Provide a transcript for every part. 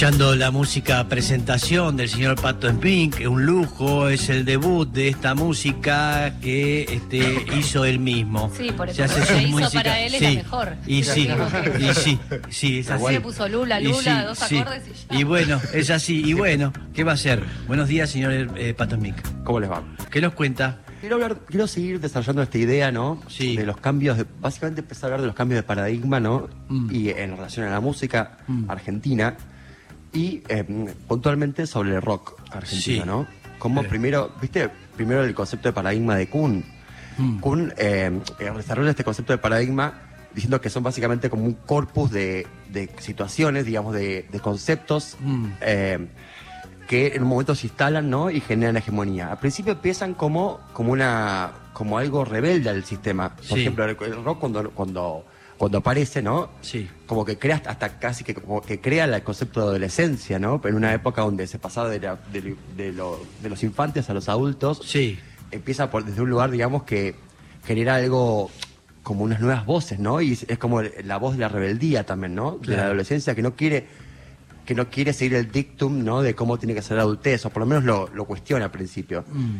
Escuchando la música presentación del señor Pato en Pink, un lujo, es el debut de esta música que este, hizo él mismo. Sí, por eso Se hizo para él es sí, la mejor. Y sí, y sí, sí, es Así así. le puso Lula, Y Lula, dos acordes y ya. Y bueno, es así, y bueno, ¿qué va a hacer? Buenos días, señor eh, Pato en Pink. ¿Cómo les va? ¿Qué nos cuenta? Quiero, hablar, quiero seguir desarrollando esta idea, ¿no? Sí. De los cambios, de, básicamente empezar a hablar de los cambios de paradigma, ¿no? Mm. Y en relación a la música Mm. argentina y eh, puntualmente sobre el rock argentino, Sí. ¿no? Como Eh. primero, ¿viste? Primero el concepto de paradigma de Kuhn. Mm. Kuhn eh, eh, desarrolla este concepto de paradigma diciendo que son básicamente como un corpus de, de situaciones, digamos, de, de conceptos Mm. eh, que en un momento se instalan ¿no? y generan hegemonía. Al principio empiezan como, como, una, como algo rebelde al sistema. Por Sí. ejemplo, el, el rock cuando, cuando, cuando aparece, ¿no? Sí. Como que crea hasta casi que, como que crea el concepto de adolescencia, ¿no? En una época donde se pasaba de, la- de, de lo- de los infantes a los adultos, Sí, empieza por, desde un lugar, digamos, que genera algo como unas nuevas voces, ¿no? Y es, como la voz de la rebeldía también, ¿no? De la adolescencia que no quiere que no quiere seguir el dictum, ¿no? De cómo tiene que ser la adultez, o por lo menos lo, lo cuestiona al principio. Mm.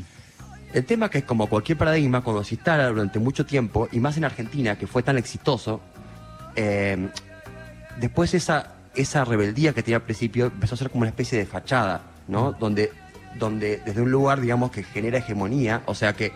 El tema es que como cualquier paradigma, cuando se instala durante mucho tiempo, y más en Argentina, que fue tan exitoso, eh, después esa, esa rebeldía que tenía al principio empezó a ser como una especie de fachada, ¿no? Donde, donde desde un lugar, digamos, que genera hegemonía, o sea que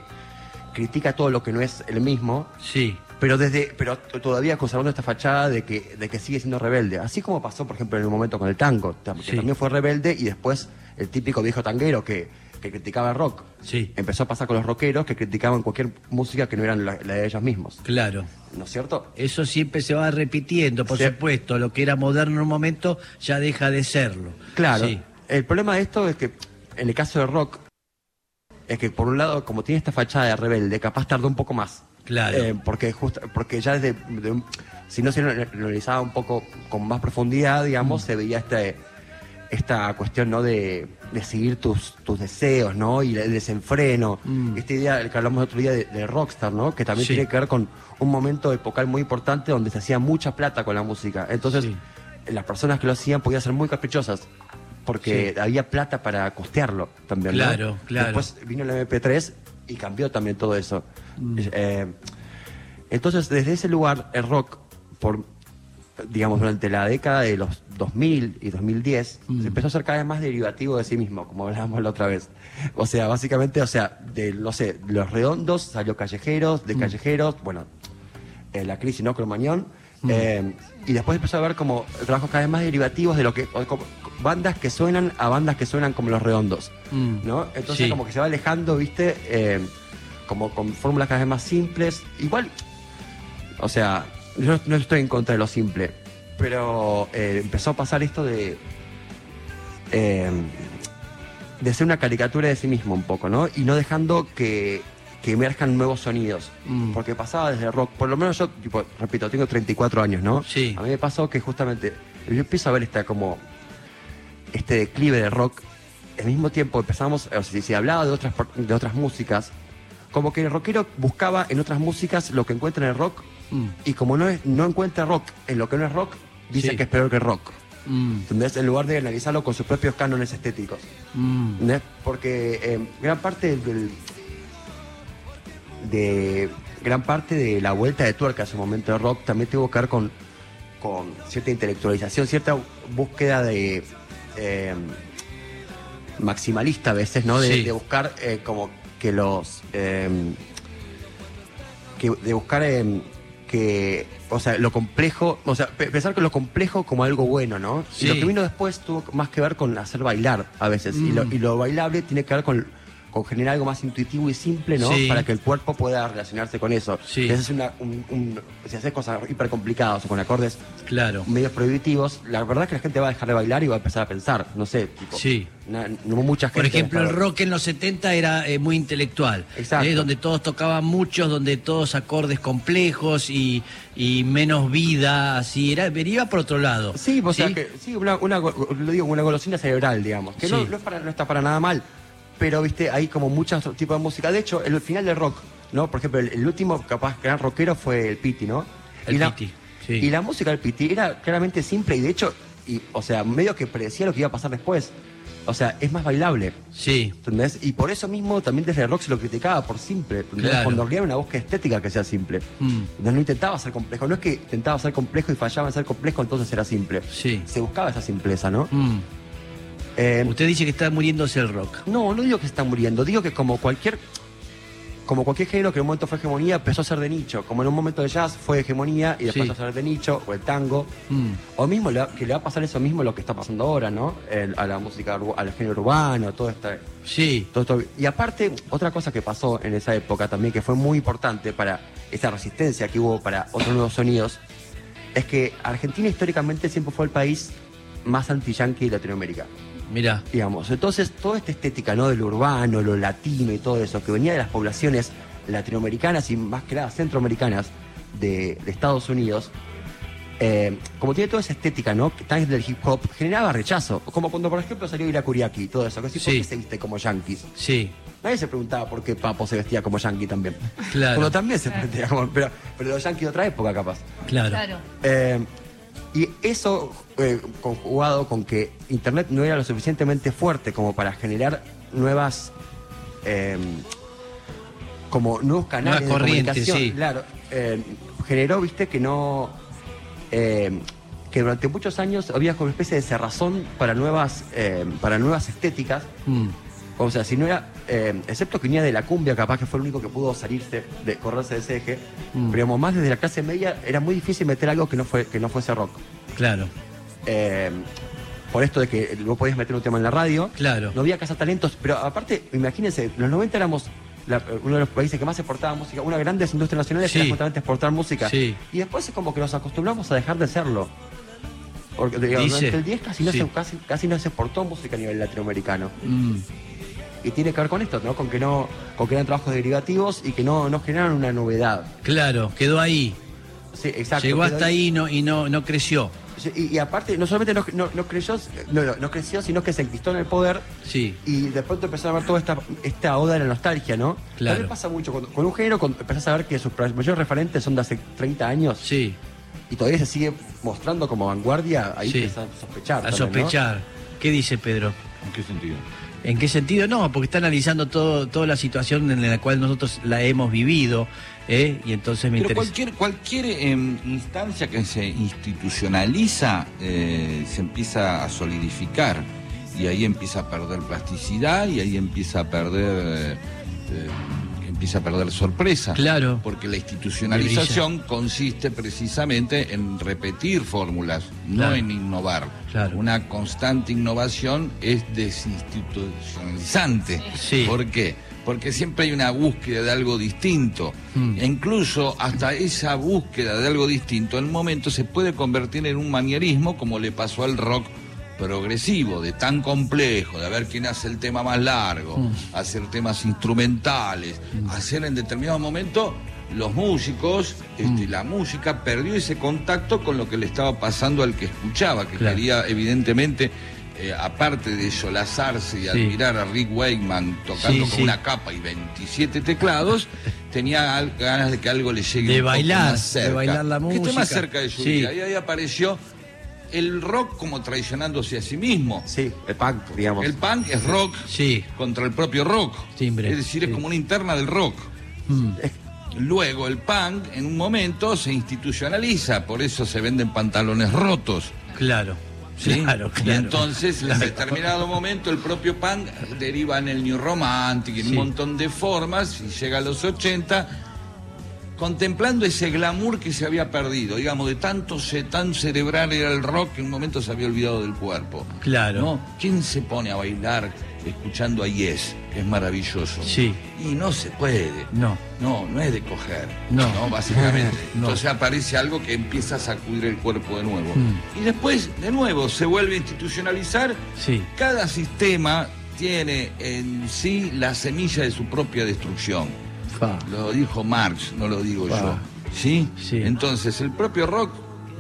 critica todo lo que no es el mismo, sí, pero desde pero todavía conservando esta fachada de que, de que sigue siendo rebelde. Así como pasó, por ejemplo, en un momento con el tango, que Sí. también fue rebelde y después el típico viejo tanguero que, que criticaba el rock. sí, Empezó a pasar con los rockeros que criticaban cualquier música que no eran la, la de ellos mismos. claro. ¿No es cierto? Eso siempre se va repitiendo, por Sí. supuesto. Lo que era moderno en un momento ya deja de serlo. Claro. Sí. El problema de esto es que, en el caso del rock, es que por un lado, como tiene esta fachada de rebelde, capaz tardó un poco más. Claro. Eh, porque, justo, porque ya desde. de si no se lo analizaba un poco con más profundidad, digamos, Mm. se veía este, esta cuestión, ¿no? De, de seguir tus, tus deseos, ¿no? Y el desenfreno. Mm. Esta idea que hablamos el otro día de, de rockstar, ¿no? Que también Sí. tiene que ver con un momento epocal muy importante donde se hacía mucha plata con la música. Entonces, Sí. las personas que lo hacían podían ser muy caprichosas porque Sí. había plata para costearlo también. ¿no? Claro, claro. Después vino el MP3 y cambió también todo eso. Mm. Eh, entonces, desde ese lugar, el rock, por digamos, durante la década de los 2000 y 2010, Mm. se empezó a ser cada vez más derivativo de sí mismo, como hablábamos la otra vez. O sea, básicamente, o sea, de, no sé, los redondos salió callejeros, Mm. de callejeros, bueno, eh, la crisis, ¿no? Cromañón. Mm. eh, y después empezó a ver como trabajos cada vez más derivativos de lo que. como bandas que suenan a bandas que suenan como los redondos. Mm. ¿No? Entonces Sí. como que se va alejando, ¿viste? Eh, como con fórmulas cada vez más simples. Igual, o sea, yo no estoy en contra de lo simple, pero eh, empezó a pasar esto de. eh, de ser una caricatura de sí mismo un poco, ¿no? Y no dejando que, que emerjan nuevos sonidos. Mm. Porque pasaba desde el rock, por lo menos yo, tipo, repito, tengo 34 años, ¿no? Sí. A mí me pasó que justamente yo empiezo a ver esta como este declive de rock. Al mismo tiempo empezamos, o sea, si se hablaba de otras, de otras músicas, como que el rockero buscaba en otras músicas lo que encuentra en el rock Mm. y como no, es, no encuentra rock en lo que no es rock, dice Sí. que es peor que rock. Mm. ¿Entendés? En lugar de analizarlo con sus propios cánones estéticos. Mm. ¿Entendés? Porque eh, gran parte del, de gran parte de la vuelta de tuerca a ese momento de rock también tuvo que ver con, con cierta intelectualización, cierta búsqueda de eh, maximalista a veces, ¿no? De, Sí. de buscar eh, como que los eh, que, de buscar que o sea lo complejo o sea pe- pensar que lo complejo como algo bueno no Sí. y lo que vino después tuvo más que ver con hacer bailar a veces y, lo, Mm. y lo bailable tiene que ver con, con generar algo más intuitivo y simple no Sí. para que el cuerpo pueda relacionarse con eso Sí. si haces una un, un- si haces cosas hiper complicadas o con acordes Claro. medios prohibitivos la verdad es que la gente va a dejar de bailar y va a empezar a pensar no sé tipo Sí. na- no mucha gente Por ejemplo, el rock en los 70 era eh, muy intelectual, Exacto. eh, donde todos tocaban muchos, donde todos acordes complejos y, y menos vida, así, era, iba por otro lado. Sí, o sea que sí, una, una lo digo, una golosina cerebral, digamos, que no, Sí. no, es para- no está para nada mal, pero viste, hay como muchos tipos de música. De hecho, el final del rock, ¿no? Por ejemplo, el, el último capaz gran rockero fue el Piti, ¿no? El y la, Piti, sí. Y la música del Piti era claramente simple y de hecho y, o sea, medio que predecía lo que iba a pasar después. O sea, es más bailable. Sí. ¿Entendés? Y por eso mismo también desde el rock se lo criticaba por simple. Cuando quería una búsqueda estética que sea simple. Mm. No, no intentaba ser complejo. No es que intentaba ser complejo y fallaba en ser complejo, entonces era simple. Sí. Se buscaba esa simpleza, ¿no? Mm. Eh, Usted dice que está muriéndose el rock. no, no digo que se está muriendo. Digo que como cualquier. Como cualquier género que en un momento fue hegemonía, empezó a ser de nicho. Como en un momento de jazz fue hegemonía y después Sí. a ser de nicho, o el tango. Mm. O mismo que le va a pasar eso mismo lo que está pasando ahora, ¿no? El- a la música, al género urbano, todo esto. Sí. Todo. Y aparte, otra cosa que pasó en esa época también, que fue muy importante para esa resistencia que hubo para otros nuevos sonidos, es que Argentina históricamente siempre fue el país más anti-yankee de Latinoamérica. Mira. Digamos. Entonces, toda esta estética, ¿no? De lo urbano, lo latino y todo eso, que venía de las poblaciones latinoamericanas y más que nada centroamericanas de, de Estados Unidos, eh, como tiene toda esa estética, ¿no? Que tan del hip hop, generaba rechazo. Como cuando, por ejemplo, salió Irakuriaki y todo eso, que sí, ¿por Sí. qué se viste como yankees? Sí. Nadie se preguntaba por qué Papo se vestía como yankee también. Claro. Bueno, también se vestía como. Pero, pero los yankees de otra época, capaz. Claro. Claro. Eh, y eso eh, conjugado con que Internet no era lo suficientemente fuerte como para generar nuevas. eh, como nuevos canales de comunicación. sí. Claro, eh, generó, viste, que no. eh, que durante muchos años había como una especie de cerrazón para nuevas, para nuevas estéticas. Mm. O sea, si no era, eh, excepto que venía de la cumbia, capaz que fue el único que pudo salirse, de correrse de ese eje, Mm. pero digamos, más desde la clase media era muy difícil meter algo que no, fue, que no fuese rock. Claro. Eh, por esto de que no podías meter un tema en la radio, Claro. no había talentos, pero aparte, imagínense, los 90 éramos la- uno de los países que más exportaba música, una de las grandes industrias nacionales Sí. era justamente exportar música. Sí. Y después es como que nos acostumbramos a dejar de serlo. Porque digamos, Dice. durante el 10 casi no, Sí. se, casi, casi no se exportó música a nivel latinoamericano. Mm. Y tiene que ver con esto, ¿no? Con que no, con que eran trabajos derivativos y que no, no generaron una novedad. Claro, quedó ahí. Sí, exacto. Llegó hasta ahí y no, y no, no creció. Y, y aparte, no solamente no, no- no creyó, no, no, no creció, sino que se enquistó en el poder Sí. y de pronto empezó a ver toda esta, esta oda de la nostalgia, ¿no? Claro. También pasa mucho con, con un género, cuando empezás a ver que sus mayores referentes son de hace 30 años Sí. y todavía se sigue mostrando como vanguardia, ahí Sí. empiezas a sospechar. A también, ¿no? sospechar. ¿Qué dice Pedro? ¿En qué sentido? ¿En qué sentido? No, porque está analizando todo, toda la situación en la cual nosotros la hemos vivido, ¿eh? y entonces me Pero interesa. cualquier, cualquier em, instancia que se institucionaliza eh, se empieza a solidificar y ahí empieza a perder plasticidad y ahí empieza a perder eh, empieza a perder sorpresa. Claro. Porque la institucionalización consiste precisamente en repetir fórmulas, Claro. no en innovar. Claro. Una constante innovación es desinstitucionalizante. Sí. ¿Por qué? Porque siempre hay una búsqueda de algo distinto. Mm. E incluso hasta esa búsqueda de algo distinto, en un momento se puede convertir en un manierismo como le pasó al rock progresivo, de tan complejo, de a ver quién hace el tema más largo, Mm. hacer temas instrumentales, hacer en determinado momento los músicos, este, Mm. la música perdió ese contacto con lo que le estaba pasando al que escuchaba, que Claro. quería evidentemente, eh, aparte de solazarse y Sí. admirar a Rick Wakeman tocando Sí, con sí. una capa y 27 teclados, tenía ganas de que algo le llegue De un poco más más cerca. de bailar la Que esté más música. cerca de su Sí. vida. Y ahí apareció el rock como traicionándose a sí mismo. Sí, el punk, digamos. El punk es rock Sí. contra el propio rock. Timbre, Es decir, sí. es como una interna del rock. Mm. Luego el punk en un momento se institucionaliza, por eso se venden pantalones rotos. Claro. ¿sí? Claro, Y claro. entonces en determinado momento el propio punk deriva en el new romantic, en Sí. un montón de formas, y llega a los 80 contemplando ese glamour que se había perdido, digamos, de tanto se, tan cerebral era el rock que en un momento se había olvidado del cuerpo. Claro. ¿no? ¿Quién se pone a bailar escuchando a Yes? Que es maravilloso. Sí. Y no se puede. No. No, no es de coger. No. Básicamente. No. Entonces aparece algo que empieza a sacudir el cuerpo de nuevo. Mm. Y después, de nuevo, se vuelve a institucionalizar. Sí. Cada sistema tiene en sí la semilla de su propia destrucción. Lo dijo Marx, no lo digo yo. ¿Sí? Sí. Entonces, el propio rock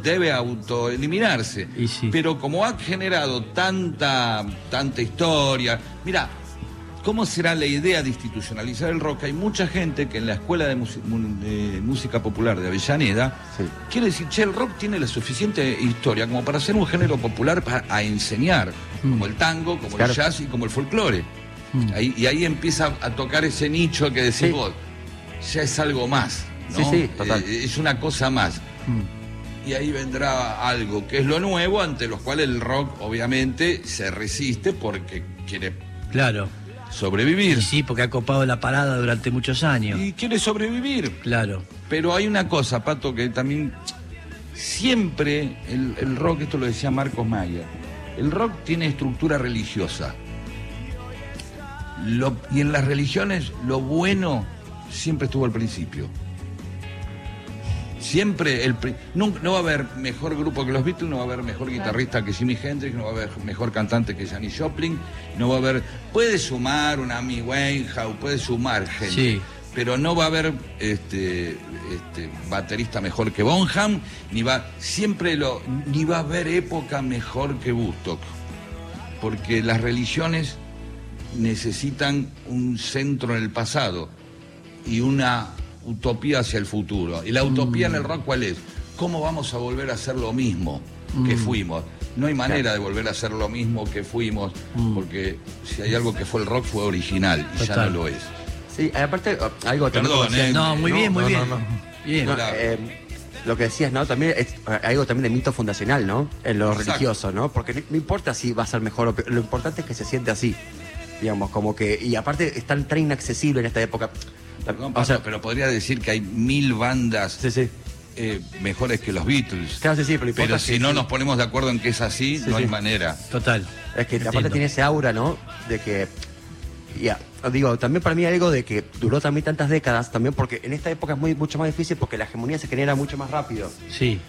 debe autoeliminarse. Sí. Pero como ha generado tanta, tanta historia. Mira, ¿Cómo será la idea de institucionalizar el rock? Hay mucha gente que en la Escuela de, Música Popular de Avellaneda Sí. quiere decir, che, el rock tiene la suficiente historia como para ser un género popular para, a enseñar, como el tango, como Claro. el jazz y como el folclore. Ahí- y ahí empieza a tocar ese nicho que decís vos, ya es algo más. ¿no? Sí, sí, total. Eh, es una cosa más. Y ahí vendrá algo que es lo nuevo, ante los cuales el rock obviamente se resiste porque quiere Claro. sobrevivir. Sí, porque ha copado la parada durante muchos años. Y quiere sobrevivir. Claro. Pero hay una cosa, Pato, que también siempre el, el rock, esto lo decía Marcos Mayer, el rock tiene estructura religiosa. Lo- y en las religiones lo bueno siempre estuvo al principio. Siempre, el, no, no va a haber mejor grupo que los Beatles, no va a haber mejor guitarrista que Jimi Hendrix, no va a haber mejor cantante que Janis Joplin, no va a haber... Puede sumar un Amy Winehouse, puede sumar gente, Sí. pero no va a haber este, este, baterista mejor que Bonham, ni va, siempre lo, ni va a haber época mejor que Woodstock, porque las religiones necesitan un centro en el pasado y una utopía hacia el futuro. ¿Y la utopía en el rock cuál es? ¿Cómo vamos a volver a hacer lo mismo que fuimos? No hay manera de volver a hacer lo mismo que fuimos, porque si hay algo que fue el rock fue original y ya no lo es. Sí, aparte, oh, algo también Perdón, eh. No, muy no, bien, muy no, bien. no, no. Bien. Eh, lo que decías, ¿no? También es eh, algo también de mito fundacional, ¿no? En lo Exacto. religioso, ¿no? Porque no, no importa si va a ser mejor o peor, lo importante es que se siente así. Digamos, como que. Y aparte es tan, tan inaccesible en esta época. Perdón, o Pato, sea, pero podría decir que hay mil bandas sí, sí. eh, mejores que los Beatles. Claro, sí, sí, pero, Pero si no sí. nos ponemos de acuerdo en que es así, Sí, no hay manera. Total. Es que aparte Entiendo. tiene ese aura, ¿no? De que. Ya, digo, también para mí algo de que duró también tantas décadas, también porque en esta época es muy, mucho más difícil porque la hegemonía se genera mucho más rápido. Sí.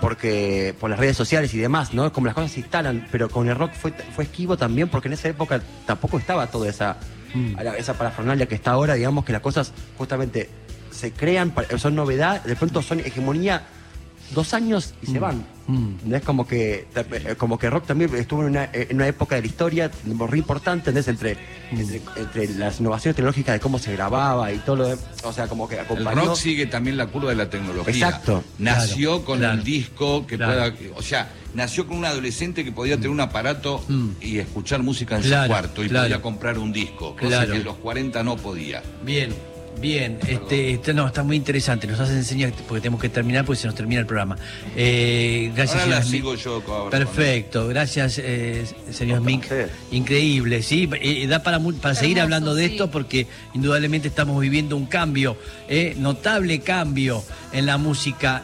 porque por las redes sociales y demás, ¿no? Como las cosas se instalan, pero con el rock fue, fue esquivo también porque en esa época tampoco estaba toda esa, Mm. esa parafernalia que está ahora, digamos que las cosas justamente se crean, son novedad, de pronto son hegemonía dos años y se van. Mm. ¿No? Es como que eh, como que rock también estuvo en una, en una época de la historia muy importante, ¿entendés? Entre, Mm. entre, entre las innovaciones tecnológicas de cómo se grababa y todo lo de- o sea, como que El acompañó. rock sigue también la curva de la tecnología. Exacto. Nació Claro, con claro. el disco que Claro. pueda. O sea, nació con un adolescente que podía tener un aparato Mm. y escuchar música en Claro, su cuarto y claro. podía comprar un disco, cosa Claro. que en los 40 no podía. Bien, bien. Este, este, no, está muy interesante. Nos hace enseñar, porque tenemos que terminar, porque se nos termina el programa. Eh, gracias, Ahora la señor sigo yo con- Perfecto, gracias, eh, señor Mink. Increíble, sí. Eh, da para, para seguir Hermoso, hablando de sí. esto porque indudablemente estamos viviendo un cambio, eh, notable cambio en la música